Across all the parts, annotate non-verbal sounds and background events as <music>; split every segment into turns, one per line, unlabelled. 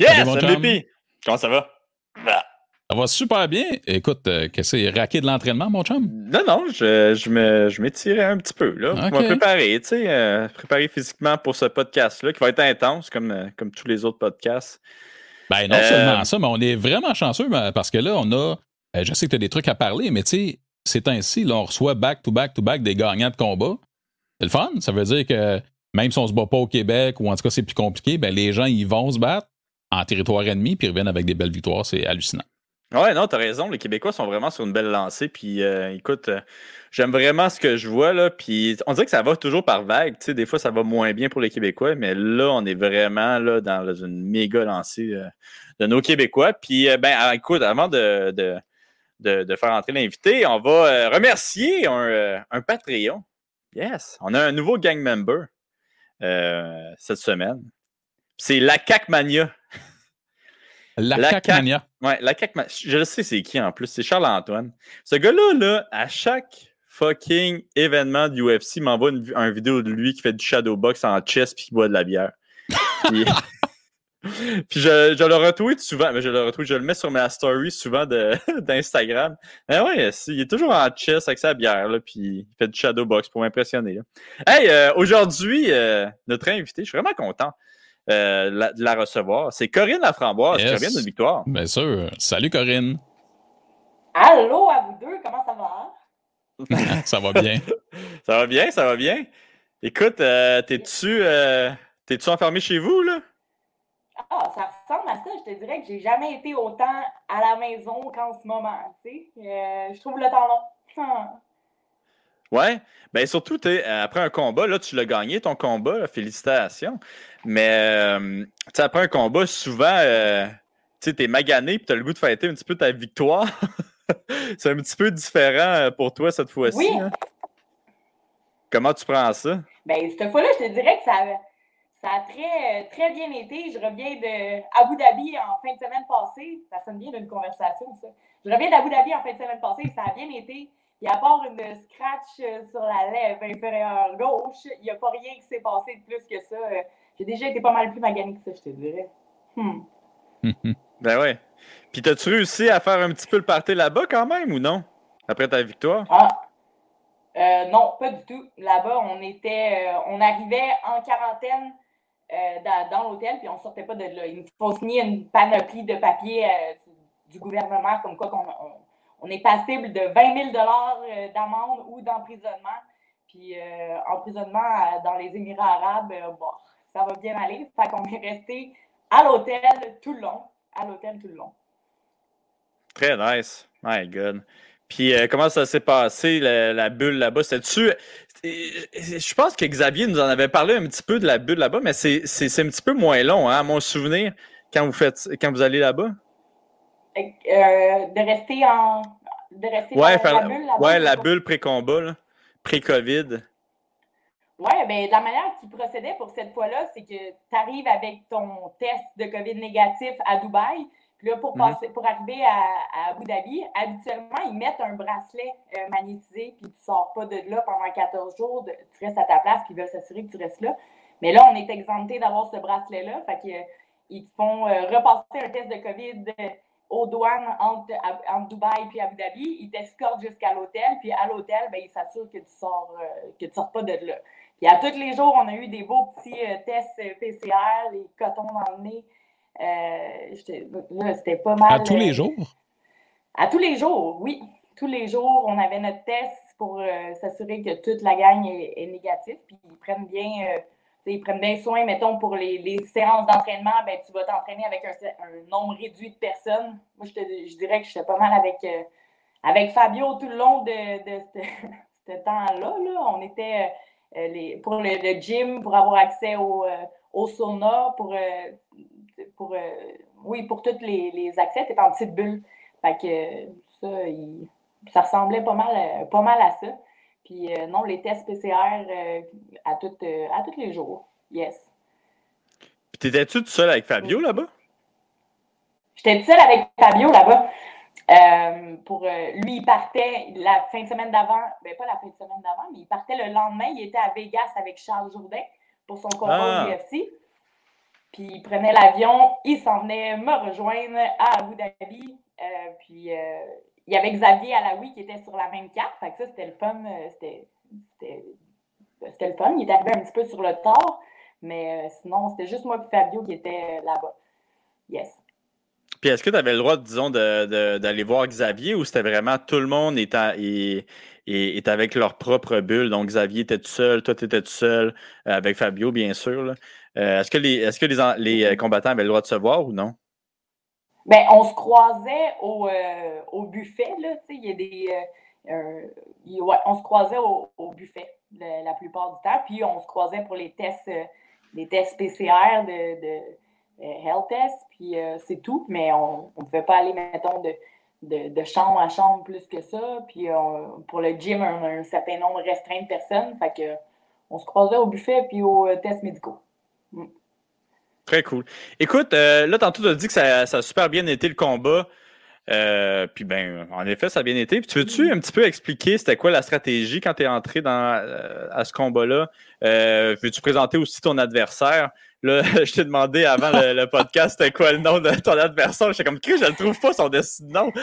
Yes, MVP! Comment ça va?
Bah. Ça va super bien. Écoute, euh, qu'est-ce que c'est raqué de l'entraînement, mon chum?
Non, non, je, je m'étirais un petit peu, là. Pour me préparer, tu sais, euh, préparer physiquement pour ce podcast-là, qui va être intense, comme, euh, comme tous les autres podcasts.
Ben, non seulement ça, mais on est vraiment chanceux ben, parce que là, on a. Je sais que tu as des trucs à parler, mais tu sais, c'est ainsi, là, on reçoit back-to-back-to-back des gagnants de combat. C'est le fun. Ça veut dire que même si on se bat pas au Québec, ou en tout cas c'est plus compliqué, ben, les gens, ils vont se battre en territoire ennemi, puis ils reviennent avec des belles victoires. C'est hallucinant.
Ouais, non, t'as raison. Les Québécois sont vraiment sur une belle lancée. Puis, euh, écoute, euh, j'aime vraiment ce que je vois. Là, puis, on dirait que ça va toujours par vague. Des fois, ça va moins bien pour les Québécois, mais là, on est vraiment là, dans une méga lancée euh, de nos Québécois. Puis, ben, ah, écoute, avant de, de, faire entrer l'invité, on va remercier un, un, Patreon. Yes, on a un nouveau gang member cette semaine. C'est la Mania.
La, la CAC
Ouais, la CAC Je le sais c'est qui en plus, c'est Charles-Antoine. Ce gars-là, là, à chaque fucking événement du UFC, il m'envoie une, vidéo de lui qui fait du shadow box en chest puis qui boit de la bière. <laughs> puis, je, je, le retweet souvent, mais je le retweet, je le mets sur ma story souvent <laughs> d'Instagram. Mais ouais, il est toujours en chest avec sa bière, là, puis il fait du shadow box pour m'impressionner. Hey, euh, aujourd'hui, euh, notre invité, je suis vraiment content. Euh, de la recevoir. C'est Corinne Laframboise qui revient de victoire.
Bien sûr. Salut Corinne.
Allô à vous deux, comment ça va? <laughs>
ça va bien. <laughs>
ça va bien, ça va bien. Écoute, euh, t'es-tu euh, t'es-tu enfermé chez vous, là?
Ah, ça ressemble à ça. Je te dirais que j'ai jamais été autant à la maison qu'en ce moment. Tu sais, je trouve le temps long.
Ouais, ben surtout, après un combat, là, tu l'as gagné ton combat, félicitations. Mais euh, après un combat, souvent, euh, tu es magané et tu as le goût de fêter un petit peu ta victoire. <laughs> c'est un petit peu différent euh, pour toi cette fois-ci. Oui. Hein? Comment tu prends ça?
Ben, cette fois-là, je te dirais que ça, ça a très, très bien été. Je reviens de Abu Dhabi en fin de semaine passée. Ça sonne bien d'une conversation, ça. Je reviens d'Abu Dhabi en fin de semaine passée et ça a bien été. Et à part une scratch sur la lèvre inférieure gauche, il n'y a pas rien qui s'est passé de plus que ça. J'ai déjà été pas mal plus magané que ça, je te dirais. Hmm. <laughs>
ben ouais. Puis t'as-tu réussi à faire un petit peu le party là-bas quand même ou non? Après ta victoire?
Ah. Euh, non, pas du tout. Là-bas, on était. Euh, on arrivait en quarantaine euh, dans, l'hôtel, puis on ne sortait pas de là. Il faut signer une panoplie de papiers du gouvernement, comme quoi on, on, est passible de 20 000 d'amende ou d'emprisonnement. Puis emprisonnement dans les Émirats arabes, bon, ça va bien aller. Fait qu'on est resté à l'hôtel tout le long. À l'hôtel tout le long.
Très nice. My God. Puis euh, comment ça s'est passé, la, bulle là-bas? C'était-tu. Je pense que Xavier nous en avait parlé un petit peu de la bulle là-bas, mais c'est un petit peu moins long, hein, à mon souvenir, quand vous faites quand vous allez là-bas.
Euh, de rester en. De rester
ouais, dans la bulle. Ouais, la bulle pré-combat, pré-COVID.
Oui, bien, la manière qu'il procédait pour cette fois-là, c'est que tu arrives avec ton test de COVID négatif à Dubaï. Puis là, pour, mhm. passer, pour arriver à, Abu Dhabi, habituellement, ils mettent un bracelet euh, magnétisé, puis tu ne sors pas de là pendant 14 jours, tu restes à ta place, puis ils veulent s'assurer que tu restes là. Mais là, on est exempté d'avoir ce bracelet-là. Fait qu'ils te font euh, repasser un test de COVID aux douanes entre, entre Dubaï et Abu Dhabi. Ils t'escortent jusqu'à l'hôtel, puis à l'hôtel, ben, ils s'assurent que tu sors, euh, que tu sors pas de là. Puis à tous les jours, on a eu des beaux petits euh, tests euh, PCR, les cotons dans le nez. Euh, c'était pas mal.
À tous les jours?
À tous les jours, oui. Tous les jours, on avait notre test pour s'assurer que toute la gang est, négative. Puis ils prennent bien. Ils prennent bien soin, mettons, pour les, séances d'entraînement, ben, tu vas t'entraîner avec un, nombre réduit de personnes. Moi, je, te, je dirais que j'étais pas mal avec, avec Fabio tout le long de, de ce <laughs> temps-là. Là. On était euh, pour le, gym, pour avoir accès au, euh, sauna, pour, euh, pour oui, pour tous les, accès, tu en petite bulle. Ça, ça ressemblait pas mal, pas mal à ça. Puis non, les tests PCR à, tout, à tous les jours. Yes.
Puis t'étais-tu tout seul avec Fabio là-bas?
J'étais tout seul avec Fabio là-bas. Euh, pour euh, lui, il partait la fin de semaine d'avant, ben pas la fin de semaine d'avant, mais il partait le lendemain. Il était à Vegas avec Charles Jourdain pour son combat ah. UFC. Puis il prenait l'avion, il s'en venait me rejoindre à Abu Dhabi. Euh, puis euh, il y avait Xavier Alaoui qui était sur la même carte. Fait que ça, c'était le fun. C'était le fun. Il est arrivé un petit peu sur le tard. Mais sinon, c'était juste moi et Fabio qui était là-bas. Yes.
Puis est-ce que tu avais le droit, disons, d'aller voir Xavier ou c'était vraiment tout le monde est, est, avec leur propre bulle? Donc Xavier était tout seul, toi tu étais tout seul, euh, avec Fabio, bien sûr. Euh, est-ce que, les, est -ce que les, les, euh, combattants avaient le droit de se voir ou non?
Bien, on se croisait au, au buffet, là. Il y a des. on se croisait au, buffet la, plupart du temps. Puis on se croisait pour les tests, les tests PCR de euh, health test, puis euh, c'est tout, mais on ne pouvait pas aller, mettons, de, de, chambre à chambre plus que ça. Puis pour le gym, on a un certain nombre restreint de personnes. On se croisait au buffet puis aux euh, tests médicaux. Mm.
Très cool. Écoute, là, tantôt, tu as dit que ça, ça, a super bien été le combat. puis ben, en effet, ça a bien été. Puis tu veux-tu un petit peu expliquer c'était quoi la stratégie quand tu es entré dans, à ce combat-là? veux-tu présenter aussi ton adversaire? Là, <laughs> je t'ai demandé avant le, podcast c'était quoi le nom de ton adversaire. J'étais comme, Chris, je ne trouve pas son nom. <laughs>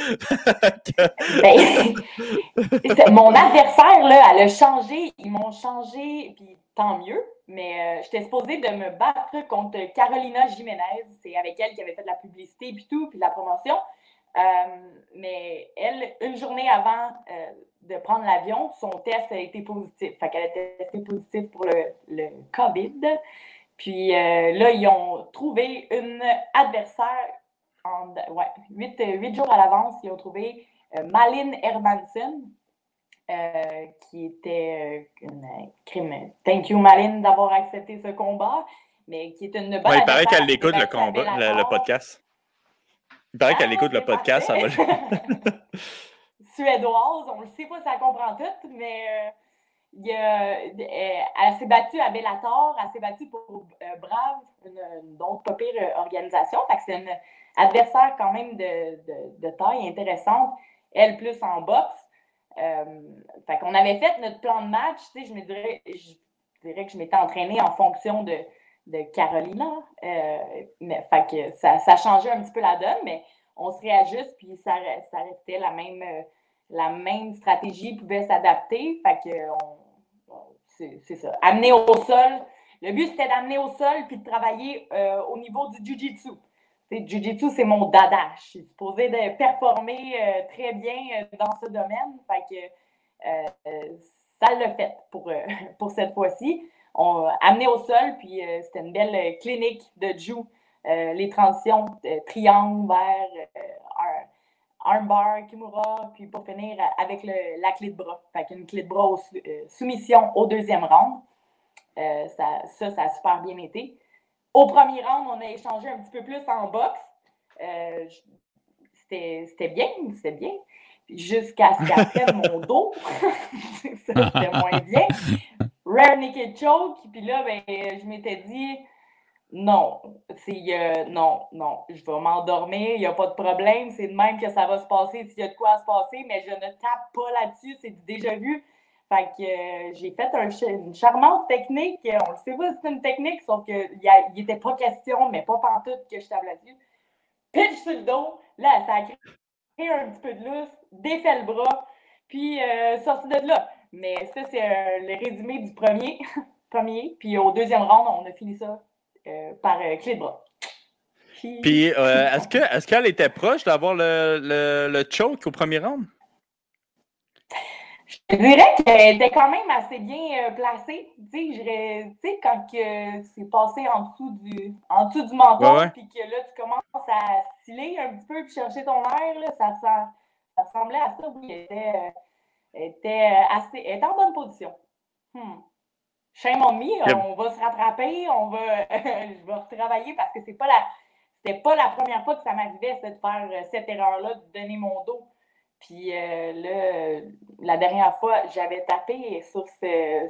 Ben, mon adversaire, là, elle a changé. Ils m'ont changé, puis tant mieux. Mais euh, j'étais supposée de me battre contre Carolina Jiménez. C'est avec elle qui avait fait de la publicité, puis tout, puis de la promotion. Euh, mais elle, une journée avant euh, de prendre l'avion, son test a été positif. Fait qu'elle a testé positif pour le, le COVID. Puis euh, là, ils ont trouvé une adversaire en ouais, huit, jours à l'avance. Ils ont trouvé Malin Hermansen, euh, qui était une crime. Thank you, Malin, d'avoir accepté ce combat, mais qui est une bonne.
Ouais, il paraît qu'elle écoute le combat, le, podcast. Il paraît qu'elle ah, écoute le podcast. Ça va... <laughs> <laughs>
Suédoise, on ne sait pas si elle comprend tout, mais il euh, elle s'est battue à Bellator, elle s'est battue pour euh, Brave, une, autre pas pire euh, organisation. c'est une adversaire quand même de, taille intéressante, elle plus en boxe. Fait qu'on avait fait notre plan de match, je me dirais, je dirais que je m'étais entraînée en fonction de, Carolina. mais, fait que ça, ça changeait un petit peu la donne, mais on se réajuste, puis ça, ça restait la même, la même stratégie pouvait s'adapter. C'est ça. Amener au sol. Le but, c'était d'amener au sol puis de travailler euh, au niveau du Jiu-Jitsu. Jiu-Jitsu, c'est mon dada. Je suis supposée de performer euh, très bien euh, dans ce domaine. Fait que ça l'a fait pour, <laughs> cette fois-ci. On amené au sol, puis c'était une belle clinique de Jiu. les transitions triangle vers armbar, kimura, puis pour finir avec la clé de bras. Fait qu'une clé de bras euh, soumission au deuxième round. Euh, ça, ça, ça a super bien été. Au premier round, on a échangé un petit peu plus en boxe. Euh, c'était bien, c'était bien. Jusqu'à ce qu'après mon <laughs> dos, <laughs> ça c'était moins bien. Rare naked choke, puis là, ben, je m'étais dit, non, c'est non, non, je vais m'endormir, il n'y a pas de problème, c'est de même que ça va se passer s'il y a de quoi se passer, mais je ne tape pas là-dessus, c'est déjà vu. Fait que euh, j'ai fait une charmante technique, on le sait pas c'est une technique, sauf qu'il n'était pas question, mais pas pantoute que je tape là-dessus. Pitch sur le dos, là, ça a créé un petit peu de lousse, défait le bras, puis euh, sorti de là. Mais ça, c'est euh, le résumé du premier, <laughs> premier. Puis au deuxième round, on a fini ça euh, par euh, clé de bras.
Puis, euh, <laughs> est-ce qu'elle est était proche d'avoir le, le, le, choke au premier round?
Je dirais qu'elle était quand même assez bien placée. Tu sais, quand c'est passé en dessous du, en dessous du menton, puis que là, tu commences à sciller un petit peu, puis chercher ton air, là, ça, ça, ressemblait à ça. Oui, elle était, était, assez, elle était en bonne position. Hmm. Shame on me, on va se rattraper, on va, <laughs> je vais retravailler parce que c'est pas la, c'était pas la première fois que ça m'arrivait, de faire euh, cette erreur-là, de donner mon dos. Puis euh, là, la dernière fois, j'avais tapé sur,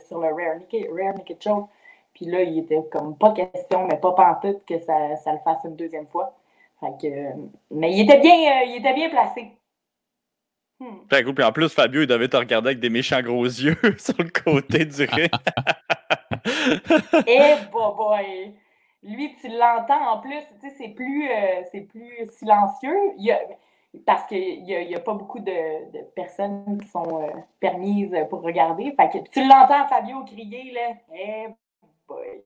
sur le Rare Naked, Rare Naked Choke. Puis là, il était comme pas question, mais pas pantoute que ça, ça le fasse une deuxième fois. Fait que, mais il était bien, euh, il était bien placé.
Hmm. Très cool. Puis en plus, Fabio, il devait te regarder avec des méchants gros yeux <laughs> sur le côté du <laughs> ring.
Eh, boy, boy! lui, tu l'entends en plus, tu sais, c'est plus, euh, c'est plus silencieux. Il parce qu'il n'y a, a, pas beaucoup de, personnes qui sont euh, permises pour regarder. Fait que tu l'entends, Fabio, crier, là. Boy.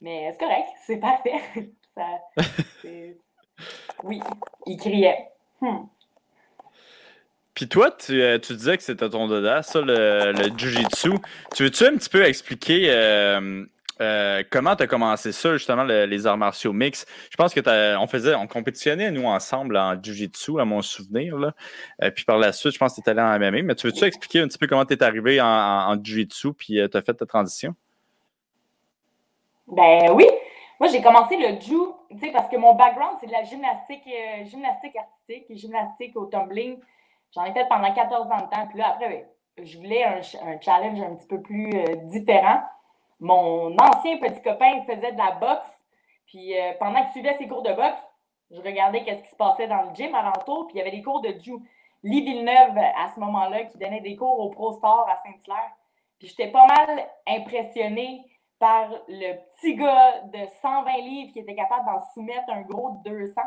Mais c'est correct, c'est parfait. <laughs> <laughs> oui, il criait. Hmm.
Puis toi, tu, euh, tu, disais que c'était ton dada, ça, le, le Jiu-Jitsu. Tu veux-tu un petit peu expliquer euh, euh, comment tu as commencé ça, justement, les arts martiaux mix? Je pense que on faisait, on compétitionnait, nous, ensemble en Jiu-Jitsu, à mon souvenir. Là. puis par la suite, je pense que tu étais allé en MMA. Mais tu veux-tu expliquer un petit peu comment tu es arrivé en, en, Jiu-Jitsu puis tu as fait ta transition?
Ben oui. Moi, j'ai commencé le Jiu, parce que mon background, c'est de la gymnastique, gymnastique artistique et gymnastique au tumbling. J'en ai fait pendant 14 ans de temps. Puis là, après, je voulais un, challenge un petit peu plus euh, différent. Mon ancien petit copain faisait de la boxe. Puis euh, pendant qu'il suivait ses cours de boxe, je regardais qu'est-ce qui se passait dans le gym alentour. Puis il y avait des cours de Jiu. Lee Villeneuve, à ce moment-là, qui donnait des cours au Pro Star à Saint-Hilaire. Puis j'étais pas mal impressionnée par le petit gars de 120 livres qui était capable d'en soumettre un gros de 200.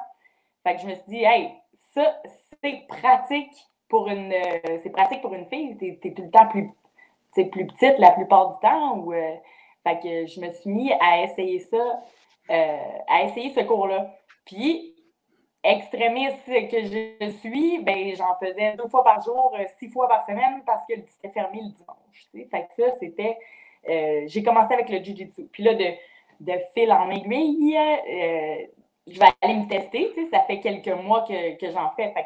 Fait que je me suis dit, hey, ça, c'est pratique pour une euh, c'est pratique pour une fille. Tu es, tout le temps plus, plus petite la plupart du temps. Euh, fait que je me suis mis à essayer ça, euh, à essayer ce cours-là. Puis, extrémiste que je suis, ben j'en faisais deux fois par jour, six fois par semaine parce que c'était fermé le dimanche. Fait que ça, c'était. j'ai commencé avec le Jiu-Jitsu. Puis là, de, de fil en aiguille, je vais aller me tester. Ça fait quelques mois que, que j'en fais. fait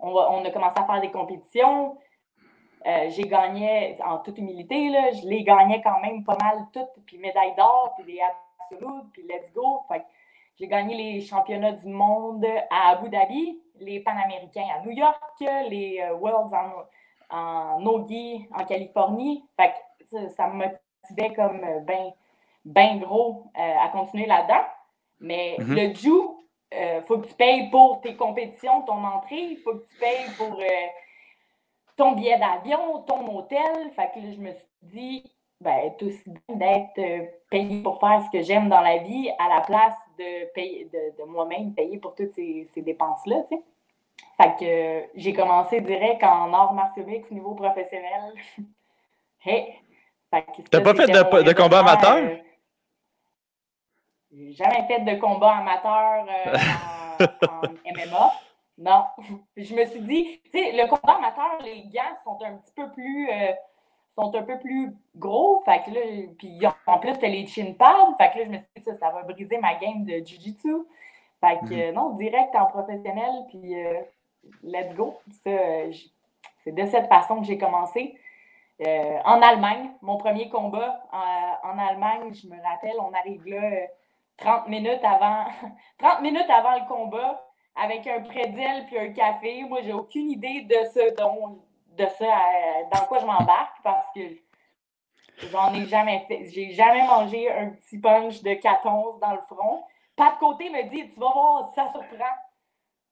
on, a commencé à faire des compétitions. Euh, j'ai gagné, en toute humilité, là, je les gagnais quand même pas mal toutes, puis médaille d'or, puis des absolutes, puis let's go. j'ai gagné les championnats du monde à Abu Dhabi, les Panaméricains à New York, les euh, Worlds en, en Nogi en Californie. Fait ça, me motivait comme bien ben gros euh, à continuer là-dedans. Mais mm-hmm. le Jiu, il euh, faut que tu payes pour tes compétitions, ton entrée, il faut que tu payes pour euh, ton billet d'avion, ton hôtel. Fait que là, je me suis dit, ben, tout aussi bien d'être euh, payé pour faire ce que j'aime dans la vie à la place de payer de, moi-même payer pour toutes ces, dépenses-là, tu sais. Fait que j'ai commencé direct en art martiaux mix niveau professionnel. <laughs> hey!
T'as pas fait de, de combat amateur?
J'ai jamais fait de combat amateur euh, <laughs> en, MMA. Non. <laughs> Je me suis dit, tu sais, le combat amateur, les gants sont un petit peu plus. Euh, sont un peu plus gros. Fait que là, puis en plus, t'as les chin pads. Fait que là, je me suis dit, ça, ça va briser ma game de Jiu-Jitsu. Fait que mhm. non, direct en professionnel, puis euh, let's go. C'est de cette façon que j'ai commencé. en Allemagne, mon premier combat en Allemagne, je me rappelle, on arrive là 30 minutes avant <laughs> 30 minutes avant le combat avec un prédile puis un café. Moi, j'ai aucune idée de ce dont, de ça euh, dans quoi je m'embarque parce que j'en ai jamais fait. J'ai jamais mangé un petit punch de 14 dans le front. Pas de côté me dit Tu vas voir, ça surprend.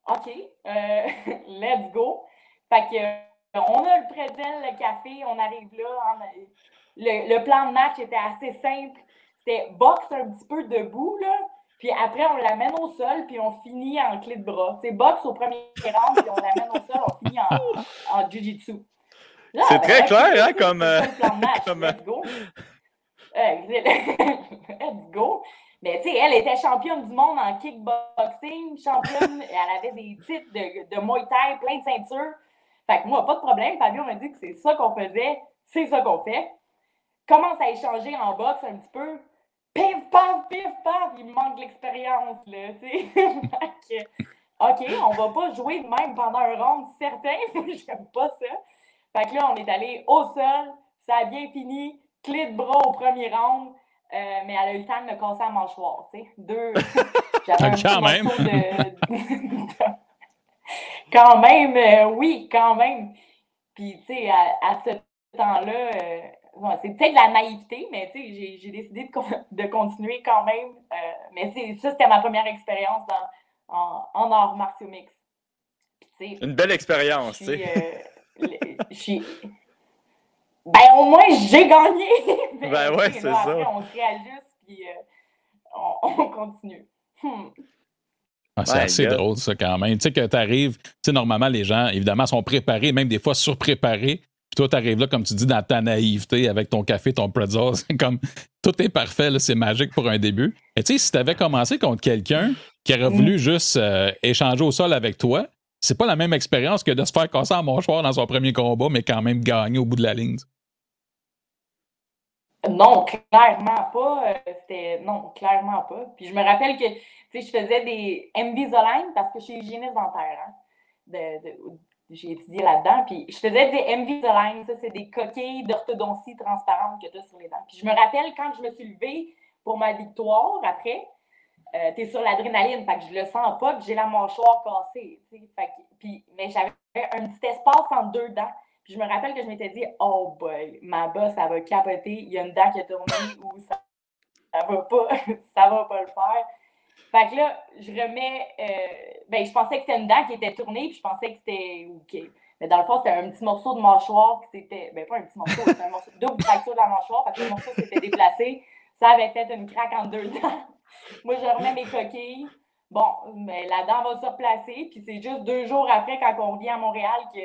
OK, euh, <laughs> let's go. Fait que on a le prédile, le café, on arrive là. le, le plan de match était assez simple c'était boxe un petit peu debout, là. Puis après, on l'amène au sol, puis on finit en clé de bras. C'est boxe au premier round, puis on l'amène au sol, on finit en, en jiu-jitsu.
C'est très clair, hein, comme. Euh, <laughs>
comme... Let's go. Euh, let's go. Mais <laughs> tu sais, elle était championne du monde en kickboxing, championne, <laughs> elle avait des titres de, de Muay Thai, plein de ceintures. Fait que moi, pas de problème. Fabio m'a dit que c'est ça qu'on faisait, c'est ça qu'on fait. Commence à échanger en boxe un petit peu pif, paf, pif, paf, il me manque l'expérience, là, tu sais. <laughs> OK, on va pas jouer de même pendant un round certain, <laughs> j'aime pas ça. Fait que là, on est allé au sol, ça a bien fini, clé de bras au premier round, euh, mais elle a eu le temps de me casser la mâchoire, tu sais. Deux. <laughs>
Quand même.
quand même, euh, oui, quand même. Puis, tu sais, à, ce temps-là, euh, c'est peut-être la naïveté, mais j'ai décidé de, <laughs> de, continuer quand même. Euh, mais ça, c'était ma première expérience en, en art martiaux mix.
Une belle expérience, tu sais.
Euh, ben, au moins, j'ai gagné! <laughs>
ben ouais, c'est ça.
on se réajuste, puis euh, on, <laughs> continue. Hmm.
Ah, c'est assez drôle, ça, quand même. Tu sais, que tu arrives, tu sais, normalement, les gens, évidemment, sont préparés, même des fois surpréparés. Puis toi, tu arrives là, comme tu dis, dans ta naïveté, avec ton café, ton pretzel. <laughs> C'est comme, tout est parfait, c'est magique pour un début. Et tu sais, si tu avais commencé contre quelqu'un qui aurait voulu mm. juste euh, échanger au sol avec toi, c'est pas la même expérience que de se faire casser en mâchoire dans son premier combat, mais quand même gagner au bout de la ligne.
Non, clairement pas. Euh, c'était non, clairement pas. Puis je me rappelle que je faisais des Invisalign parce que je suis hygiéniste dentaire. Hein, j'ai étudié là-dedans. Puis je faisais des Invisalign. Ça, c'est des coquilles d'orthodontie transparentes que tu as sur les dents. Puis je me rappelle quand je me suis levée pour ma victoire après, euh, tu es sur l'adrénaline. Fait que je le sens pas, que j'ai la mâchoire cassée. Fait puis, mais j'avais un petit espace entre deux dents. Puis je me rappelle que je m'étais dit, oh boy, ma bosse, ça va capoter. Il y a une dent qui a tourné ou ça, ça va pas, <laughs> ça va pas le faire. Fait que là, je remets. Euh, ben, je pensais que c'était une dent qui était tournée, puis je pensais que c'était. OK. Mais dans le fond, c'était un petit morceau de mâchoire qui s'était. Ben, pas un petit morceau, c'était un morceau, double fracture de la mâchoire, parce que le morceau s'était déplacé. Ça avait fait une craque en deux dents. <laughs> Moi, je remets mes coquilles. Bon, mais la dent va se replacer, puis c'est juste deux jours après, quand on revient à Montréal, que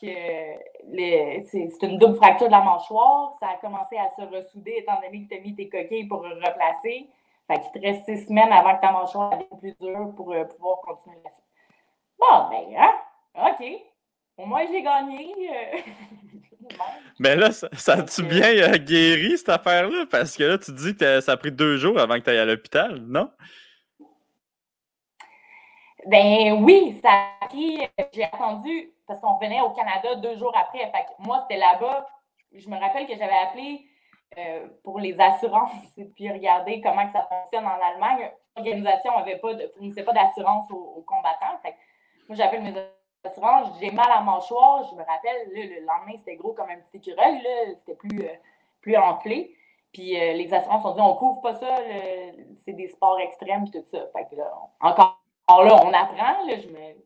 que c'est une double fracture de la mâchoire. Ça a commencé à se ressouder étant donné que tu as mis tes coquilles pour replacer. Fait qu'il te reste six semaines avant que ta mâchoire devienne plus dure pour euh, pouvoir continuer la Bon, ben, hein? OK. Au moins, j'ai gagné. Euh. <laughs>
Mais là, ça, ça a-tu bien euh, guéri, cette affaire-là? Parce que là, tu dis que ça a pris deux jours avant que tu ailles à l'hôpital, non?
Ben oui, ça a pris. J'ai attendu parce qu'on revenait au Canada deux jours après. Fait que moi, c'était là-bas. Je me rappelle que j'avais appelé euh, pour les assurances <laughs> puis regarder comment que ça fonctionne en Allemagne. L'organisation pas fournissait pas d'assurance aux, combattants. Fait moi, j'appelle mes assurances, j'ai mal à mâchoire. Je me rappelle, le lendemain, c'était gros comme un petit écureuil. C'était plus, euh, plus enflé. Puis euh, les assurances ont dit on couvre pas ça, c'est des sports extrêmes tout ça. Fait que là, encore là, on apprend, là, je me...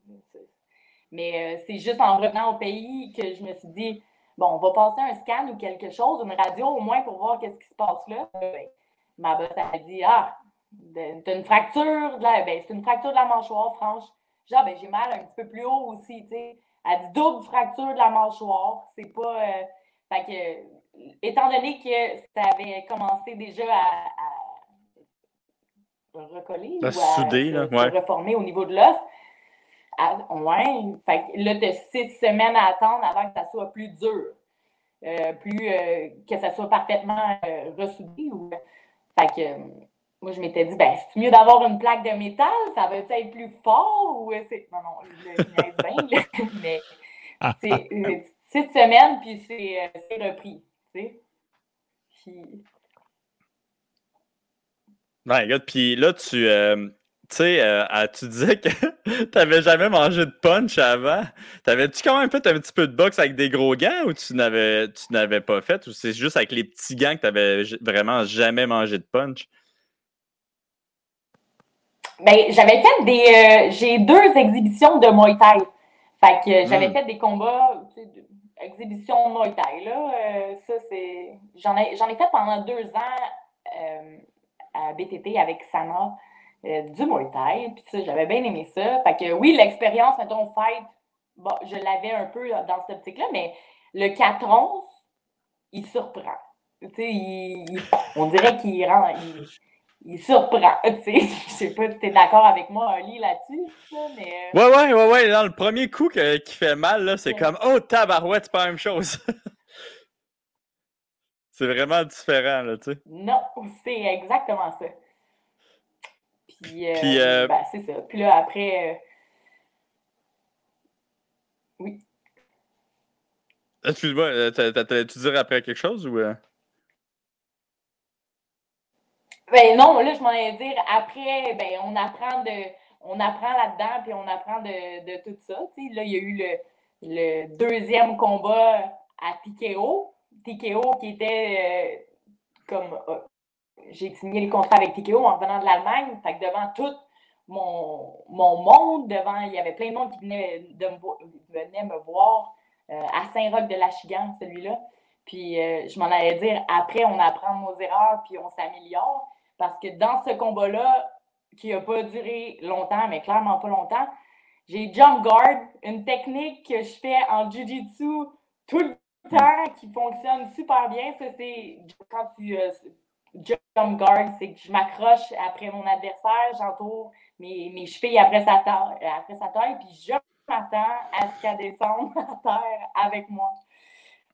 mais euh, c'est juste en revenant au pays que je me suis dit, bon, on va passer un scan ou quelque chose, une radio au moins pour voir qu'est-ce qui se passe là. Ben, ma boss a dit, ah, t'as une fracture, de la... ben, c'est une fracture de la mâchoire, franche. Genre, ben, j'ai mal un petit peu plus haut aussi, tu sais. Elle dit double fracture de la mâchoire. C'est pas. Euh... Fait que, étant donné que ça avait commencé déjà à recoller ou à se, reformer au niveau de l'os. Ouais, fait là, tu as six semaines à attendre avant que ça soit plus dur, euh, plus euh, que ça soit parfaitement euh, ressoudé. Ou, fait que moi, je m'étais dit, ben, c'est mieux d'avoir une plaque de métal, ça va être plus fort ou c'est. Non, non, je bien, <laughs> mais c'est six semaines, puis c'est repris. Tu sais. Puis
là, tu, euh, tu sais, euh, tu disais que <laughs> tu n'avais jamais mangé de punch avant. T'avais-tu quand même fait un petit peu de boxe avec des gros gants ou tu n'avais, tu n'avais pas fait ou c'est juste avec les petits gants que tu n'avais vraiment jamais mangé de punch?
Ben, j'avais fait des. Euh, j'ai deux exhibitions de Muay Thai. Fait que j'avais hmm. fait des combats, exhibition de Muay Thai. Là, ça, c'est. J'en ai, j'en ai fait pendant deux ans à BTT avec Sana euh, du Muay Thai. Puis ça, j'avais bien aimé ça. Fait que oui, l'expérience, mettons, fight, bon, je l'avais un peu dans cette optique-là, mais le 4-11, il surprend. Tu sais, on dirait qu'il rend. Il, il surprend. <laughs> Tu sais, je sais pas si tu es d'accord avec moi, Ali, là-dessus. mais...
Euh, ouais, ouais, ouais, ouais. Dans le premier coup qui fait mal, c'est comme Oh, tabarouette, c'est pas la même chose. <laughs> C'est vraiment différent, là, tu sais.
Non, c'est exactement ça. Puis, euh, euh, ben, c'est ça. Puis là, après. Euh, oui.
Excuse-moi, t'allais-tu dire après quelque chose ou.
Ben non, là, je m'en allais dire après, ben, on apprend de. On apprend là-dedans, puis on apprend de, de tout ça. Là, il y a eu le, le deuxième combat à Tikeo. TKO qui était comme. Euh, j'ai signé le contrat avec TKO en venant de l'Allemagne. Fait que devant tout mon, mon, monde, devant, il y avait plein de monde qui venait, de me, venait me voir euh, à Saint-Roch de l'Achigan, celui-là. Puis je m'en allais dire, après, on apprend nos erreurs, puis on s'améliore. Parce que dans ce combat-là, qui n'a pas duré longtemps, mais clairement pas longtemps, j'ai jump guard, une technique que je fais en jiu-jitsu tout le temps qui fonctionne super bien. Ça, c'est quand tu euh, jump guard, c'est que je m'accroche après mon adversaire, j'entoure mes, mes chevilles après sa, taille, après sa taille, puis je m'attends à ce qu'elle descende <laughs> à terre avec moi.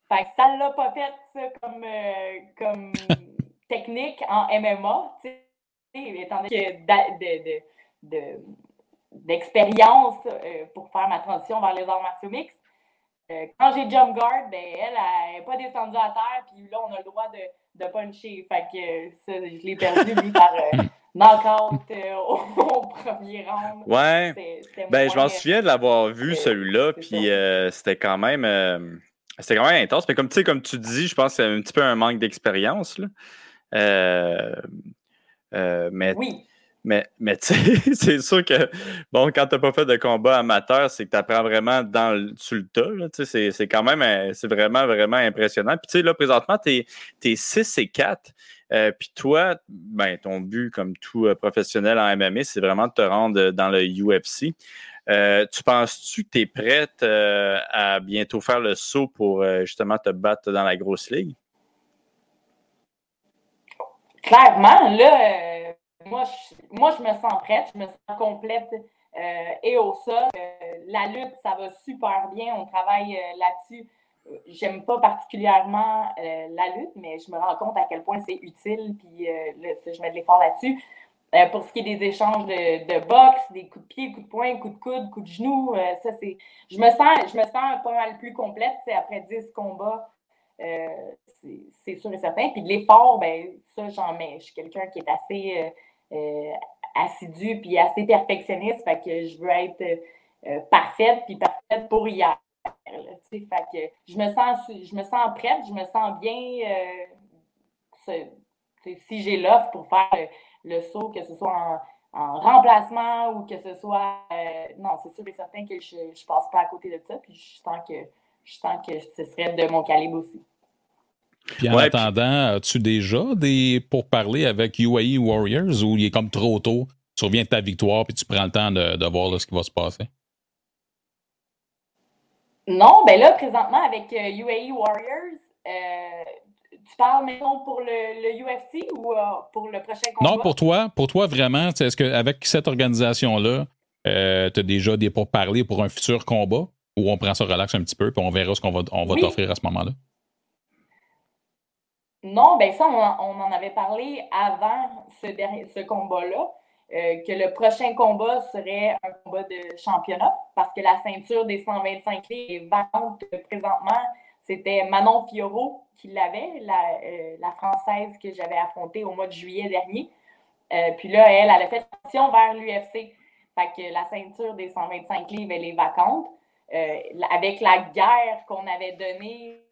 Fait que ça l'a pas fait ça comme, euh, comme <laughs> technique en MMA, étant donné que d'expérience euh, pour faire ma transition vers les arts martiaux mixtes. Euh, quand j'ai jump guard, ben, elle n'est pas descendue à terre, puis là, on a le droit de, de puncher. Fait que ça, je l'ai perdu, lui, par euh, <laughs> knockout <laughs> au, premier round.
Ouais. Ben, je m'en souviens de l'avoir vu, celui-là, puis c'était quand même. c'était quand même intense, mais comme, comme tu dis, je pense que c'est un petit peu un manque d'expérience. Euh, euh, mais,
oui.
Mais, mais tu sais, <laughs> c'est sûr que, bon, quand tu n'as pas fait de combat amateur, c'est que tu apprends vraiment dans le, sur le tas. C'est quand même, euh, c'est vraiment, vraiment impressionnant. Puis, tu sais, là, présentement, tu es, 6 et 4. Euh, puis toi, ben, ton but, comme tout professionnel en MMA, c'est vraiment de te rendre dans le UFC. tu penses-tu que tu es prête à bientôt faire le saut pour justement te battre dans la grosse ligue?
clairement, là, euh, moi, je, moi, je me sens prête, je me sens complète euh, et au sol. Euh, la lutte, ça va super bien. On travaille là-dessus. J'aime pas particulièrement la lutte, mais je me rends compte à quel point c'est utile, puis je mets de l'effort là-dessus. pour ce qui est des échanges de, boxe, des coups de pied, coups de poing, coups de coude, coups de genou, ça c'est. Je me sens, je me sens pas mal plus complète. Après 10 combats, c'est sûr et certain. Puis de l'effort, ben, ça, j'en mets. Je suis quelqu'un qui est assez euh, euh, assidu puis assez perfectionniste. Fait que je veux être euh, parfaite puis parfaite pour hier. fait que je me sens je me sens prête, je me sens bien si j'ai l'offre pour faire le, saut, que ce soit en, remplacement ou que ce soit. non, c'est sûr et certain que je ne passe pas à côté de ça. Puis que je sens que ce serait de mon calibre aussi.
Puis en attendant, as-tu déjà des pour parler avec UAE Warriors ou il est comme trop tôt, tu reviens de ta victoire puis tu prends le temps de, voir ce qui va se passer?
Non, ben là, présentement, avec UAE euh, Warriors, euh, tu parles maintenant pour le, UFC ou euh, pour le prochain combat?
Non, pour toi, pour toi vraiment, est-ce qu'avec cette organisation-là, tu as déjà des pourparlers pour un futur combat ou on prend ça relax un petit peu puis on verra ce qu'on va, on va t'offrir à ce moment-là?
Non, ben ça, on, en avait parlé avant ce, combat-là, euh, que le prochain combat serait un combat de championnat, parce que la ceinture des 125 livres est vacante présentement. C'était Manon Fioro qui l'avait, euh, la, Française que j'avais affrontée au mois de juillet dernier. Euh, puis là, elle, elle a fait action vers l'UFC. Fait que la ceinture des 125 livres, elle est vacante. avec la guerre qu'on avait donnée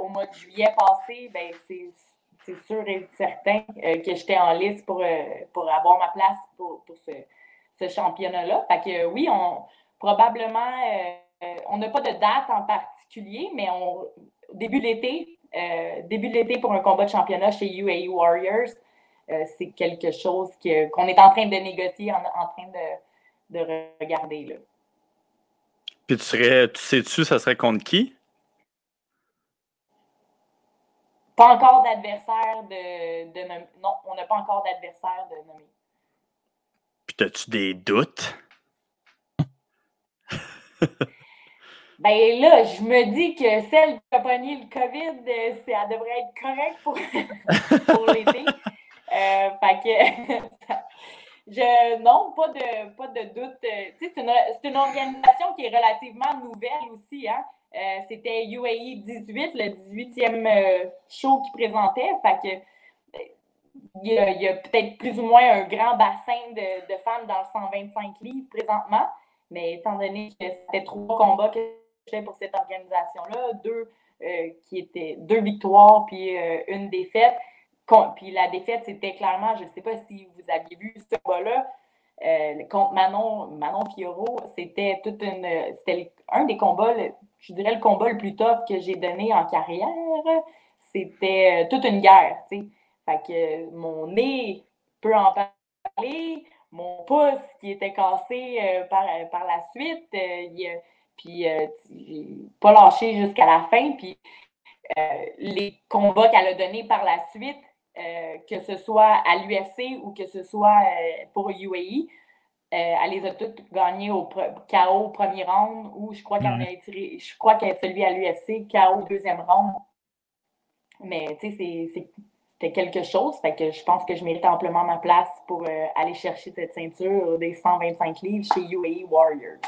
au mois de juillet passé, ben, c'est sûr et certain euh, que j'étais en liste pour, euh, pour avoir ma place pour, ce, championnat-là. Fait que oui, on probablement, on n'a pas de date en particulier, mais on, début l'été, début de l'été pour un combat de championnat chez UAE Warriors, c'est quelque chose qu'on est en train de négocier, en, train de, de regarder. Là.
Puis tu serais, tu sais-tu, ça serait contre qui?
Pas encore d'adversaire de, de Non, on n'a pas encore d'adversaire de nommer.
Puis, as-tu des doutes? <laughs>
ben là, je me dis que celle qui a pogné le COVID, euh, elle devrait être correcte pour, <laughs> pour l'été. Euh, fait que. <laughs> Je, non, pas de, pas de doute. Euh, c'est une, une, organisation qui est relativement nouvelle aussi. Hein? Euh, c'était UAE 18, le 18e euh, show qui présentait. Que, euh, il y a, peut-être plus ou moins un grand bassin de, femmes dans le 125 livres présentement. Mais étant donné que c'était trois combats que j'ai pour cette organisation-là, deux qui étaient deux victoires puis une défaite. Puis la défaite, c'était clairement, je ne sais pas si vous aviez vu ce combat-là, contre Manon, Manon Fioro, c'était. C'était un des combats je dirais, le combat le plus tough que j'ai donné en carrière, c'était euh, toute une guerre, tu sais. Fait que mon nez peux en parler. Mon pouce qui était cassé euh, par, par, la suite, puis j'ai pas lâché jusqu'à la fin. Puis les combats qu'elle a donnés par la suite, que ce soit à l'UFC ou que ce soit pour UAE, elle les a toutes gagnées au KO au premier round ou je crois qu'elle a tiré, je crois qu'elle celui à l'UFC, KO au deuxième round. Mais tu sais, c'était quelque chose. Fait que je pense que je mérite amplement ma place pour euh, aller chercher cette ceinture des 125 livres chez UAE Warriors.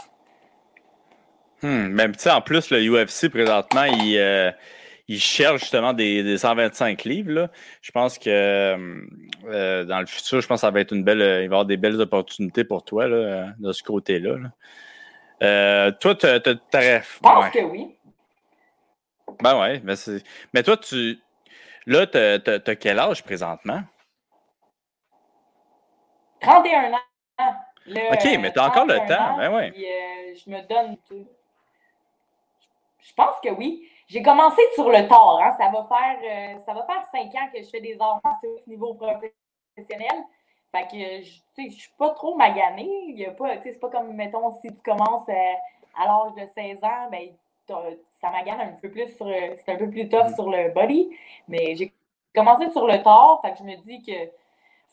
Hmm, même tu sais, en plus, le UFC présentement, il, euh, il cherche justement des, des 125 livres. Là. Je pense que euh, dans le futur, je pense que ça va être une belle. Il va y avoir des belles opportunités pour toi là, de ce côté-là. toi, tu as.
Je pense que oui.
Ben ouais, mais, mais toi, tu. Là, tu as, quel âge présentement?
31 ans.
OK, mais tu as encore le temps. ben ouais.
Euh, je me donne. Je pense que oui. J'ai commencé sur le tard. Hein. Ça, va faire, euh, ça va faire cinq ans que je fais des arts au niveau professionnel. Fait que je ne suis pas trop maganée. C'est pas comme, mettons, si tu commences euh, à l'âge de 16 ans, ben, ça m'agane un peu plus sur. C'est un peu plus tough mm. sur le body. Mais j'ai commencé sur le tard. Fait que je me dis que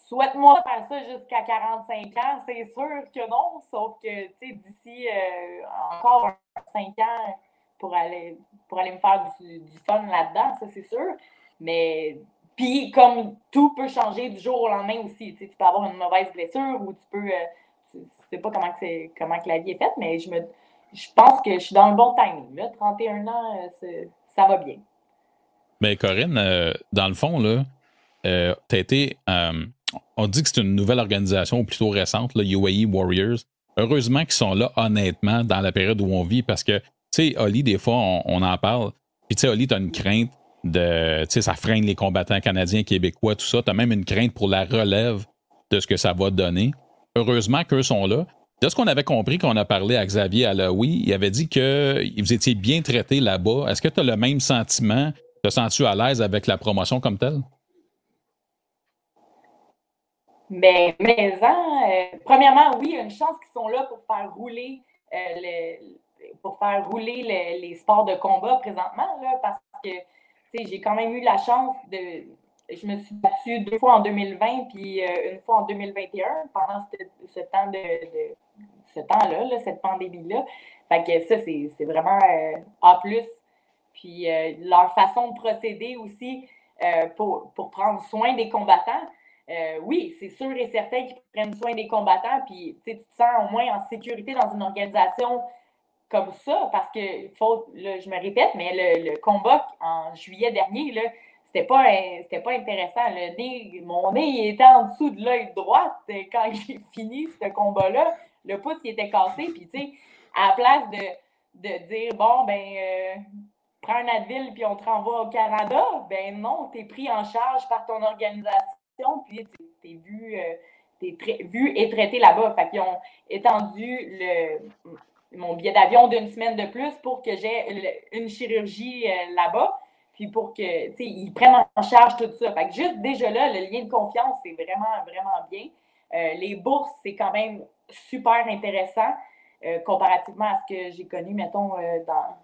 souhaite-moi faire ça jusqu'à 45 ans. C'est sûr que non. Sauf que d'ici euh, encore 5 ans pour aller pour aller me faire du, fun là-dedans, ça c'est sûr. Mais puis comme tout peut changer du jour au lendemain aussi. Tu peux avoir une mauvaise blessure ou tu peux. Euh, je sais pas comment, que comment que la vie est faite, mais je me je pense que je suis dans le bon timing. Là. 31 ans, euh, ça va bien.
Mais Corinne, euh, dans le fond, là, euh, tu as été. on dit que c'est une nouvelle organisation, plutôt récente, le UAE Warriors. Heureusement qu'ils sont là, honnêtement, dans la période où on vit, parce que, tu sais, Oli, des fois, on, en parle. Puis, tu sais, Oli, tu as une crainte de. Tu sais, ça freine les combattants canadiens, québécois, tout ça. Tu as même une crainte pour la relève de ce que ça va donner. Heureusement qu'eux sont là. De ce qu'on avait compris quand on a parlé à Xavier oui, il avait dit que vous étiez bien traité là-bas. Est-ce que tu as le même sentiment? Te sens-tu à l'aise avec la promotion comme telle?
Mais, mais euh, premièrement, oui, il y a une chance qu'ils sont là pour faire rouler euh, pour faire rouler les sports de combat présentement, là, parce que j'ai quand même eu la chance de, je me suis battue deux fois en 2020 puis euh, une fois en 2021 pendant ce, temps de, ce temps-là, cette pandémie-là. Fait que ça, c'est vraiment euh, A+. Puis euh, leur façon de procéder aussi pour, pour, prendre soin des combattants. oui, c'est sûr et certain qu'ils prennent soin des combattants, puis tu te sens au moins en sécurité dans une organisation comme ça, parce que, faut, je me répète, mais le, le combat en juillet dernier, là, c'était pas, pas intéressant. Le nez, mon nez était en dessous de l'œil droit quand j'ai fini ce combat-là. Le pouce il était cassé. Puis, tu sais, à la place de, de dire, bon, ben, euh, prends un Advil puis on te renvoie au Canada, ben non, tu es pris en charge par ton organisation. Puis, tu es vu, euh, vu et traité là-bas. Fait qu'ils ont étendu le, mon billet d'avion d'une semaine de plus pour que j'ai une chirurgie euh, là-bas puis pour que, tu sais, ils prennent en charge tout ça. Fait que juste déjà là, le lien de confiance, c'est vraiment, vraiment bien. Euh, les bourses, c'est quand même super intéressant euh, comparativement à ce que j'ai connu, mettons, euh, dans,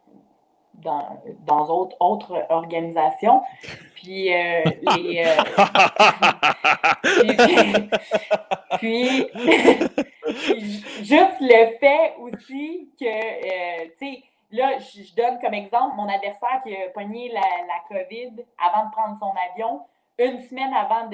dans, dans autres, autres organisations. Puis, les, <laughs> <laughs> puis, juste le fait aussi que, tu sais, Là, je, donne comme exemple mon adversaire qui a pogné la, COVID avant de prendre son avion. Une semaine avant,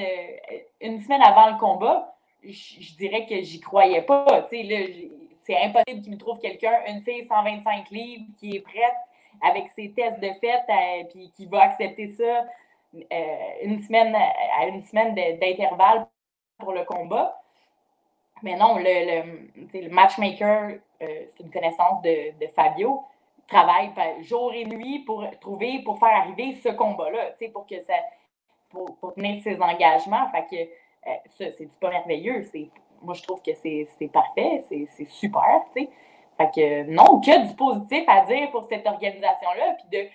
avant le combat, je, dirais que j'y croyais pas. C'est impossible qu'il me trouve quelqu'un, une fille 125 livres, qui est prête avec ses tests de fête, euh, qui va accepter ça euh, à une semaine d'intervalle pour le combat. Mais non, le, le, matchmaker, euh, c'est une connaissance de, de Fabio travaille jour et nuit pour trouver, pour faire arriver ce combat-là, pour que ça, pour, pour, tenir ses engagements. Fait que euh, ça, c'est pas merveilleux. Moi, je trouve que c'est parfait, c'est super, tu sais. Fait que non, que du positif à dire pour cette organisation-là. Puis de,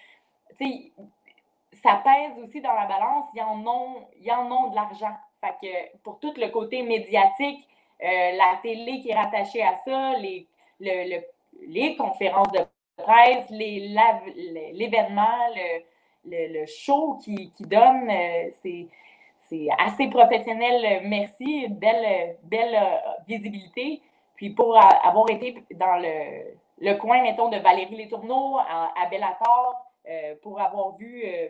ça pèse aussi dans la balance, il y en ont, en ont de l'argent. Fait que pour tout le côté médiatique, la télé qui est rattachée à ça, les, les conférences de presse, l'événement, le, le, show qui, qui donne, c'est c'est assez professionnel. Merci. Belle, belle euh, visibilité. Puis pour avoir été dans le, le coin, mettons, de Valérie Les Tourneaux à, Bellator, euh, pour avoir vu euh,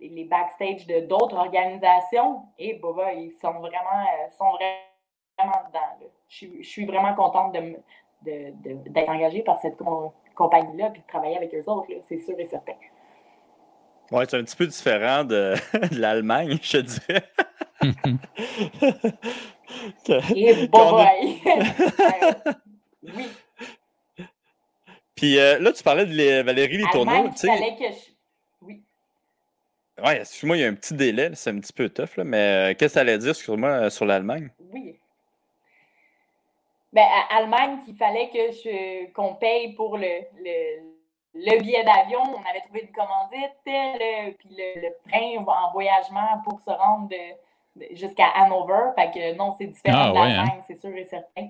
les backstage de d'autres organisations, et bah, ils sont vraiment dedans. Je, suis vraiment contente d'être de, engagée par cette compagnie-là et de travailler avec eux autres, c'est sûr et certain.
Ouais, c'est un petit peu différent de, <laughs> l'Allemagne, je dirais. <laughs>
Et bon, <laughs> oui.
Puis euh, là, tu parlais de Valérie Les Tourneaux.
Tu sais. Que je... Oui.
Ouais, excuse-moi, il y a un petit délai, c'est un petit peu tough, là, mais euh, qu'est-ce que ça allait dire sur moi euh, sur l'Allemagne?
Oui. Ben, Allemagne, qu'il fallait que je qu'on paye pour le, le le billet d'avion, on avait trouvé une commandite, puis le, train en voyagement pour se rendre jusqu'à Hanover. Fait que non, c'est différent ah, de l'Allemagne, hein? c'est sûr et certain.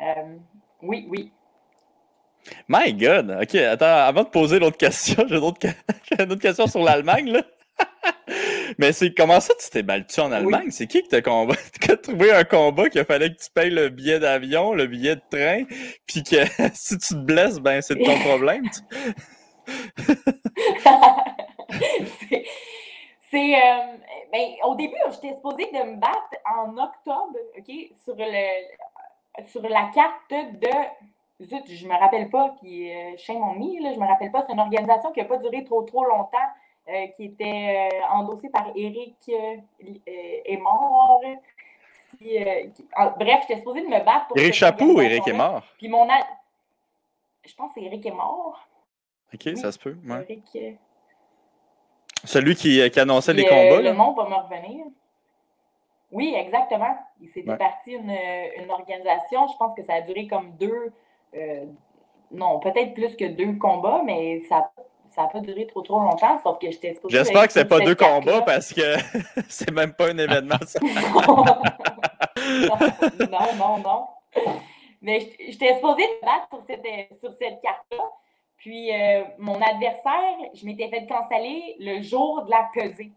Euh, oui, oui.
My God! OK, attends, avant de poser l'autre question, <laughs> <laughs> j'ai une autre question sur l'Allemagne, là. <laughs> Mais c'est comment ça tu t'es battu en Allemagne? C'est qui qui t'a <laughs> trouvé un combat qu'il fallait que tu payes le billet d'avion, le billet de train, puis que <laughs> si tu te blesses, ben c'est ton problème.
c'est euh, ben, au début, j'étais supposée de me battre en octobre, OK, sur le sur la carte de Zut, je me rappelle pas, puis euh, chez mon là, je me rappelle pas, c'est une organisation qui n'a pas duré trop trop longtemps. Euh, qui était euh, endossé par Eric euh, est mort. bref, j'étais supposée de me battre
pour. Eric Chapou ou Eric est mort?
Puis mon. Je pense que Eric est mort.
Ok, ça se peut. Ouais. Celui qui, qui, annonçait les combats.
Le monde va me revenir. Oui, exactement. Il s'était parti une, une, organisation. Je pense que ça a duré comme deux. non, peut-être plus que deux combats, mais ça ça n'a pas duré trop trop longtemps, sauf que j'étais
J'espère que c'est pas deux combats parce que <laughs> c'est même pas un événement. <laughs>
non, non, non, Mais j'étais supposée me battre sur cette, sur cette carte-là. Puis euh, mon adversaire, je m'étais fait canceller le jour de la pesée.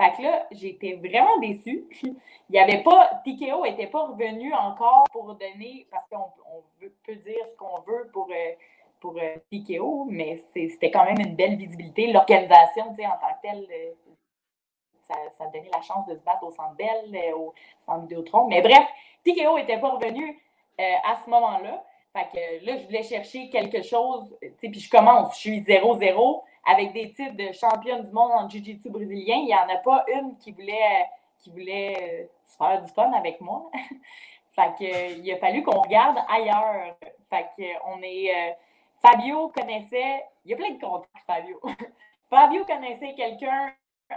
Fait que là, j'étais vraiment déçue. <laughs> Il n'y avait pas, TKO n'était pas revenu encore pour donner, parce qu'on peut dire ce qu'on veut pour euh, pour euh, mais c'était quand même une belle visibilité. L'organisation, en tant que telle, euh, ça, donnait la chance de se battre au Centre Bell, euh, au Centre Vidéotron. Mais bref, TKO n'était pas revenu à ce moment-là. Fait que là, je voulais chercher quelque chose, puis je commence, je suis 0-0 avec des titres de championne du monde en Jiu-Jitsu brésilien. Il n'y en a pas une qui voulait, qui voulait se faire du fun avec moi. <laughs> fait que, il a fallu qu'on regarde ailleurs. Fait que, on est Fabio connaissait, il y a plein de contacts, Fabio. <laughs> Fabio connaissait quelqu'un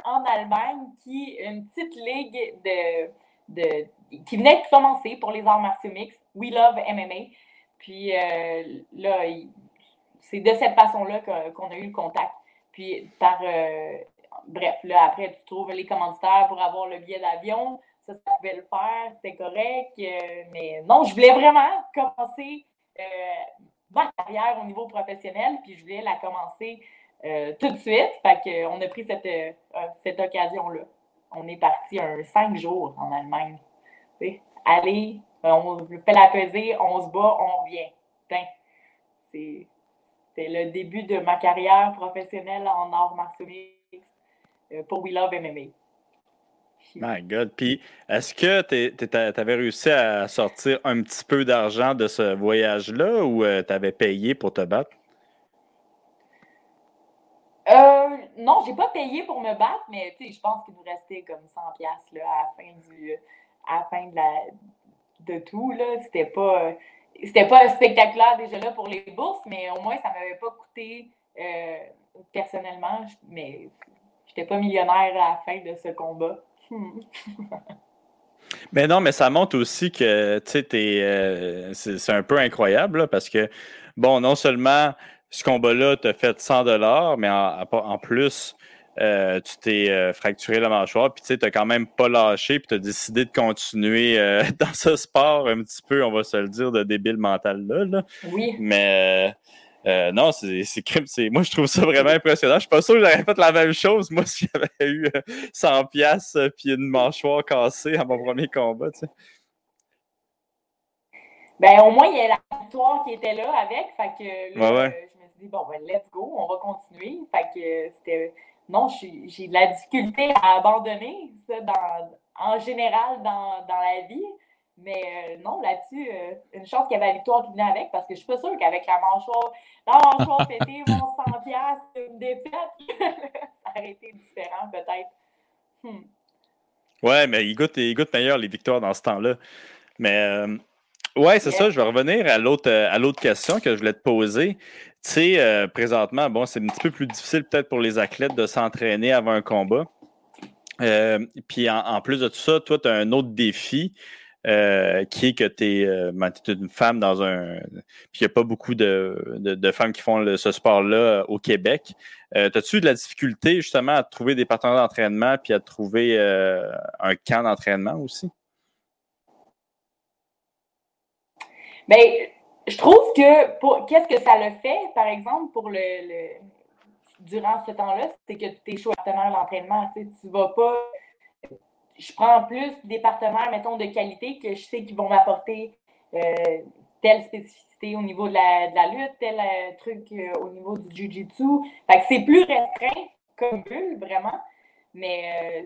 en Allemagne qui, une petite ligue de, qui venait de commencer pour les arts martiaux mixtes, We Love MMA. Puis euh, là, c'est de cette façon-là qu'on a eu le contact. Puis par, euh, bref, là, après, tu trouves les commanditaires pour avoir le billet d'avion. Ça, ça pouvait le faire, c'était correct. Euh, mais non, je voulais vraiment commencer ma carrière au niveau professionnel, puis je voulais la commencer euh, tout de suite. Fait qu'on a pris cette, euh, cette occasion-là. On est parti un cinq jours en Allemagne. Allez, on fait la pesée, on se bat, on revient. C'est le début de ma carrière professionnelle en arts martiaux euh, pour We Love MMA.
My God. Puis, est-ce que tu avais réussi à sortir un petit peu d'argent de ce voyage-là ou euh, tu avais payé pour te battre?
Euh, non, j'ai pas payé pour me battre, mais je pense qu'il nous restait comme 100$ là, à la fin, du, à la fin de, la, de tout. C'était pas, c'était pas spectaculaire déjà là pour les bourses, mais au moins, ça m'avait pas coûté euh, personnellement. Mais j'étais pas millionnaire à la fin de ce combat.
Mais non, mais ça montre aussi que euh, c'est un peu incroyable parce que, bon, non seulement ce combat-là t'a fait 100 mais en, plus, euh, tu t'es fracturé la mâchoire, puis tu n'as quand même pas lâché, puis tu as décidé de continuer <laughs> dans ce sport un petit peu, on va se le dire, de débile mental là.
Oui.
Mais non, c'est moi je trouve ça vraiment impressionnant. Je suis pas sûr que j'aurais fait la même chose, moi, <laughs> si j'avais eu 100 pièces puis une mâchoire cassée à mon premier combat. Tu sais
ben au moins, il y a la victoire qui était là avec. Fait que
là,
je me suis dit, bon, ben, let's go, on va continuer. Fait que c'était. Non, j'ai de la difficulté à abandonner ça dans, en général dans, dans la vie. Mais euh, non, là-dessus, euh, une chance qu'il y avait la victoire qui venait avec, parce que je suis pas sûre qu'avec la mâchoire, la mâchoire pétée, <laughs> mon 100$, une défaite, <laughs> ça aurait été différent peut-être. Hmm.
Ouais, mais il goûte, il goûte meilleur les victoires dans ce temps-là. Mais euh, oui, c'est ça. Je vais revenir à l'autre, à l'autre question que je voulais te poser. Tu sais, euh, présentement, bon, c'est un petit peu plus difficile peut-être pour les athlètes de s'entraîner avant un combat. Puis en, plus de tout ça, toi, tu as un autre défi qui est que tu es, ben, une femme dans un. Puis il n'y a pas beaucoup de, femmes qui font ce sport-là au Québec. As-tu eu de la difficulté justement à trouver des partenaires d'entraînement puis à trouver un camp d'entraînement aussi?
Bien, je trouve que qu'est-ce que ça le fait, par exemple, pour le, durant ce temps-là, c'est que tu es chaud partenaire d'entraînement. Tu ne vas pas. Je prends plus des partenaires, mettons, de qualité que je sais qu'ils vont m'apporter euh, telle spécificité au niveau de la, de la lutte, tel euh, truc euh, au niveau du jiu-jitsu. Fait que c'est plus restreint comme bulle, vraiment, mais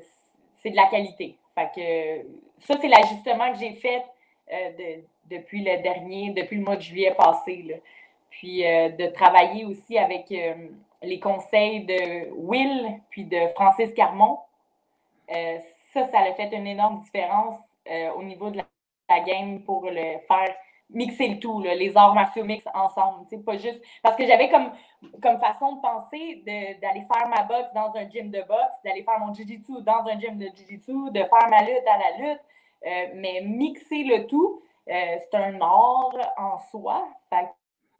c'est de la qualité. Fait que ça, c'est l'ajustement que j'ai fait de depuis le dernier, depuis le mois de juillet passé. Puis euh, de travailler aussi avec les conseils de Will puis de Francis Carmon. Euh, ça, ça a fait une énorme différence au niveau de la, game pour le faire mixer le tout, les arts martiaux mix ensemble. Pas juste. Parce que j'avais comme, comme façon de penser d'aller faire ma boxe dans un gym de boxe, d'aller faire mon jiu-jitsu dans un gym de jiu-jitsu, de faire ma lutte à la lutte, mais mixer le tout, euh, c'est un art en soi.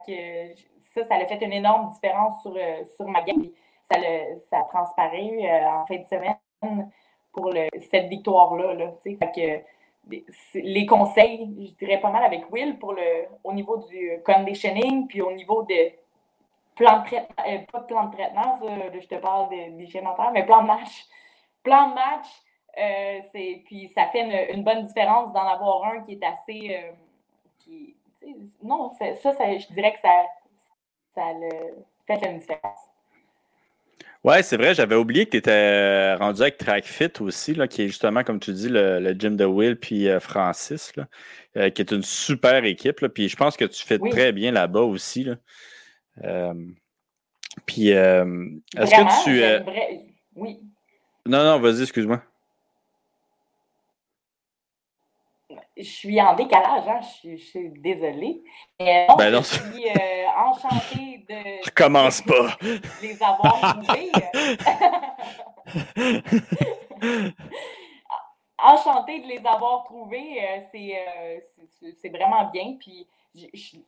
que ça, ça a fait une énorme différence sur, euh, sur ma game. Ça, le, ça a transparu euh, en fin de semaine pour le, cette victoire-là. Là, que, les conseils, je dirais pas mal avec Will pour le, au niveau du conditioning, puis au niveau de plan de traitement, pas de plan de traitement, je te parle d'hygiène mais plan de match. Plan de match, euh, puis ça fait une, bonne différence d'en avoir un qui est assez. Euh, qui, non, ça, ça, je dirais que ça, ça fait une différence.
Ouais, c'est vrai, j'avais oublié que tu étais rendu avec TrackFit aussi, là, qui est justement, comme tu dis, le, gym de Will puis euh, Francis, là, qui est une super équipe. Là, puis je pense que tu fais très bien là-bas aussi. Là. puis est-ce que
tu. Oui.
Non, non, vas-y, excuse-moi.
Je suis en décalage, hein? je, suis, désolée.
Mais ben non, je
suis euh, enchantée de. <laughs>
Je commence pas. <laughs>
les avoir trouvés. <laughs> enchantée de les avoir trouvés. Euh, euh, c'est vraiment bien. Puis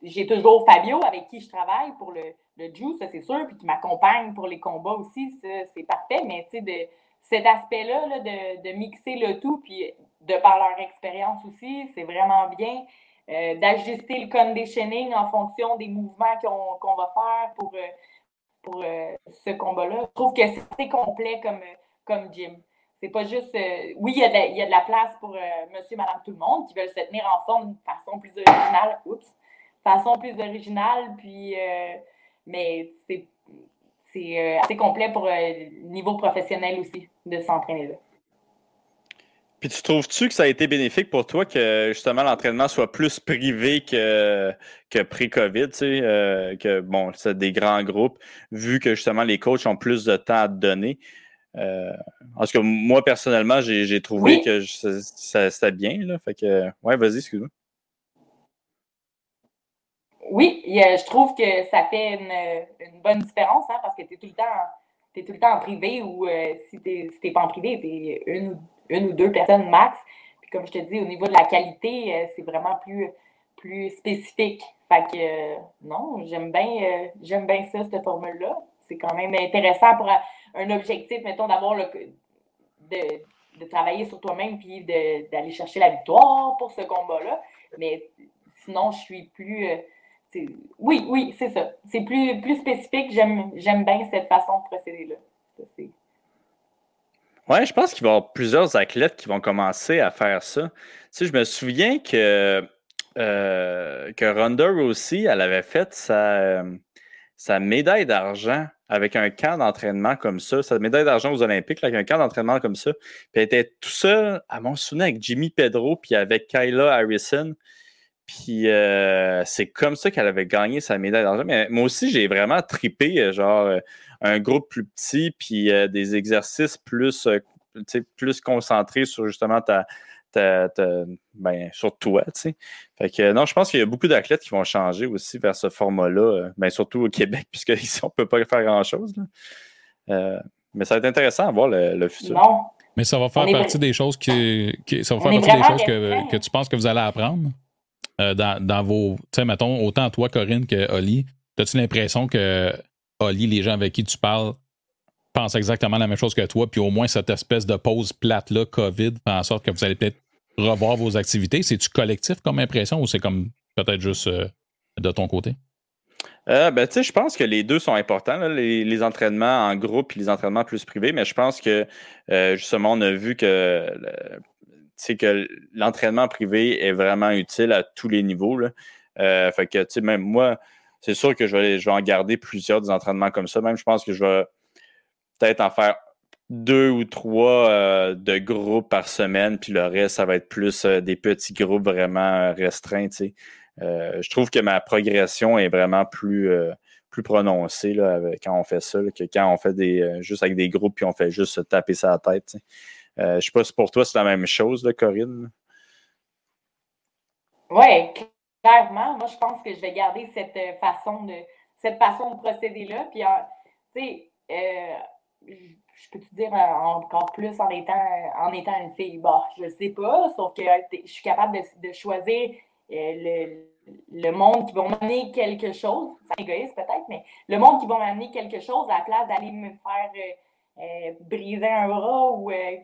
j'ai toujours Fabio avec qui je travaille pour le, le Juice, ça c'est sûr, puis qui m'accompagne pour les combats aussi, c'est parfait. Mais tu sais, de cet aspect-là, là, de, de, mixer le tout, puis de par leur expérience aussi, c'est vraiment bien. Euh, d'ajuster le conditioning en fonction des mouvements qu'on va faire pour, euh, pour euh, ce combat-là. Je trouve que c'est complet comme, comme gym. C'est pas juste. oui, il y, a y, a de la place pour monsieur, madame, tout le monde qui veulent se tenir en forme de façon plus originale. Oups! Façon plus originale, puis. mais c'est assez complet pour le niveau professionnel aussi de s'entraîner là.
Puis tu trouves-tu que ça a été bénéfique pour toi que justement l'entraînement soit plus privé que, que pré-COVID, tu sais, euh, que bon, c'est des grands groupes, vu que justement les coachs ont plus de temps à te donner? Euh, parce que moi, personnellement, j'ai trouvé que ça, c'était bien. Là, fait que, ouais, vas-y, excuse-moi.
Oui, je trouve que ça fait une, bonne différence hein, parce que tu es tout le temps tu tout le temps en privé ou euh, si tu n'es pas en privé, tu es une, une ou deux personnes max. Puis comme je te dis, au niveau de la qualité, euh, c'est vraiment plus, plus spécifique. Fait que euh, non, j'aime bien, j'aime bien ça, cette formule-là. c'est quand même intéressant pour un objectif, mettons, d'avoir le. De, de travailler sur toi-même puis d'aller chercher la victoire pour ce combat-là. Mais sinon, je suis plus. Euh, oui, oui, c'est ça. C'est plus, plus spécifique. J'aime bien cette façon de procéder-là.
Oui, je pense qu'il va y avoir plusieurs athlètes qui vont commencer à faire ça. Je me souviens que, euh, que Ronda aussi, elle avait fait sa, sa médaille d'argent avec un camp d'entraînement comme ça, sa médaille d'argent aux Olympiques, avec un camp d'entraînement comme ça. Puis elle était tout seul, à mon souvenir, avec Jimmy Pedro, puis avec Kyla Harrison. Puis euh, c'est comme ça qu'elle avait gagné sa médaille d'argent. Mais moi aussi, j'ai vraiment tripé, euh, genre, euh, un groupe plus petit, puis des exercices plus, plus concentrés sur justement ta, ben, sur toi, tu sais. Fait que non, je pense qu'il y a beaucoup d'athlètes qui vont changer aussi vers ce format-là, ben, surtout au Québec, <laughs> puisqu'ici, on ne peut pas faire grand-chose. mais ça va être intéressant à voir le, futur.
Mais ça va faire partie des choses que, ça va faire partie des choses que, que, tu penses que vous allez apprendre. Euh, dans, vos. Tu sais, mettons, autant toi, Corinne, que Oli, as-tu l'impression que Oli, les gens avec qui tu parles, pensent exactement la même chose que toi, puis au moins cette espèce de pause plate-là, COVID, fait en sorte que vous allez peut-être revoir vos activités? C'est-tu collectif comme impression ou c'est comme peut-être juste euh, de ton côté?
Euh, ben, je pense que les deux sont importants, les, entraînements en groupe et les entraînements plus privés, mais je pense que justement, on a vu que que l'entraînement privé est vraiment utile à tous les niveaux. Euh, fait que, même moi, c'est sûr que je vais, je vais en garder plusieurs des entraînements comme ça. Même, je pense que je vais peut-être en faire deux ou trois euh, de groupes par semaine, puis le reste, ça va être plus euh, des petits groupes vraiment restreints. Tu sais. je trouve que ma progression est vraiment plus, plus prononcée là, quand on fait ça, que quand on fait des juste avec des groupes, puis on fait juste se taper sa tête. Euh, je ne sais pas si pour toi c'est la même chose, là, Corinne.
Oui, clairement. Moi, je pense que je vais garder cette euh, façon de cette façon de procéder-là. Puis, tu sais, euh, je peux te dire encore plus en étant, en étant une fille? Bon, je ne sais pas, sauf que je suis capable de, choisir le, le, monde qui va m'amener quelque chose. C'est égoïste peut-être, mais le monde qui va m'amener quelque chose à la place d'aller me faire euh, briser un bras ou euh,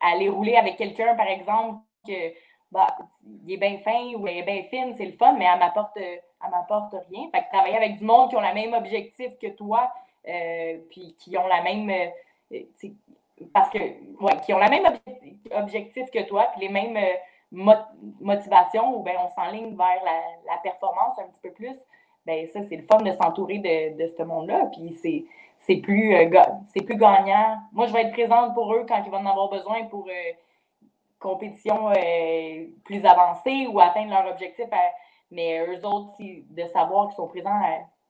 aller rouler avec quelqu'un, par exemple, que bah, il est bien fin ou elle est bien fine, c'est le fun, mais elle m'apporte, m'apporte rien. Fait que travailler avec du monde qui ont le même objectif que toi, euh, puis qui ont la même. parce que, qui ont la même objectif que toi, puis les mêmes motivations, ou bien on s'enligne vers la, performance un petit peu plus, ben ça, c'est le fun de s'entourer de, de ce monde-là. Puis c'est c'est plus, euh, c'est plus gagnant. Moi, je vais être présente pour eux quand ils vont en avoir besoin pour euh, compétition euh, plus avancée ou atteindre leur objectif. mais eux autres, de savoir qu'ils sont présents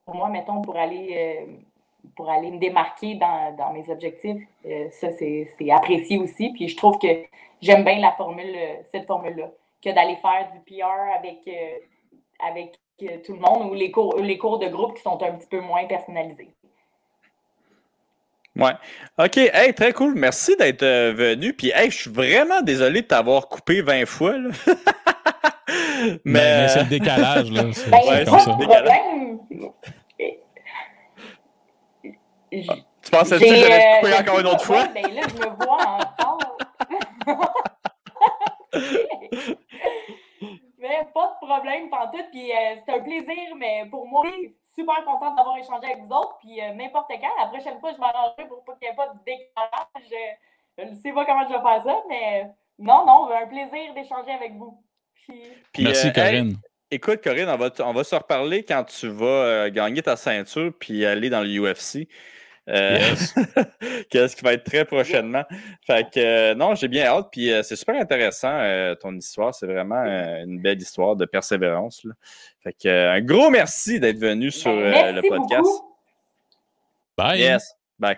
pour moi, mettons, pour aller, pour aller me démarquer dans, mes objectifs, ça, c'est apprécié aussi. Puis je trouve que j'aime bien la formule, cette formule-là, que d'aller faire du PR avec, avec tout le monde ou les cours, les cours de groupe qui sont un petit peu moins personnalisés.
Ouais. OK. Hey, très cool. Merci d'être euh, venu. Puis, hey, je suis vraiment désolé de t'avoir coupé 20 fois. Là. <laughs>
mais, c'est le décalage. Là. <laughs>
C'est ben, comme ça. Problème.
Ah, tu pensais que j'allais te couper encore une autre fois?
Ben là, je me vois encore. <laughs> mais pas de problème, tout. Puis, euh, c'est un plaisir, mais pour moi, super contente d'avoir échangé avec vous autres. Puis euh, n'importe quand, la prochaine fois, je m'arrangerai pour qu'il n'y ait pas de décalage. Je ne sais pas comment je vais faire ça, mais non, non, un plaisir d'échanger avec vous.
Merci, euh, Corinne.
écoute, Corinne, on va, on va se reparler quand tu vas euh, gagner ta ceinture puis aller dans le UFC. Euh, <laughs> Qu'est-ce qui va être très prochainement? Fait que euh, non, j'ai bien hâte. Puis euh, c'est super intéressant ton histoire. C'est vraiment une belle histoire de persévérance. Fait que un gros merci d'être venu sur le podcast.
Beaucoup.
Bye.
Yes. Bye.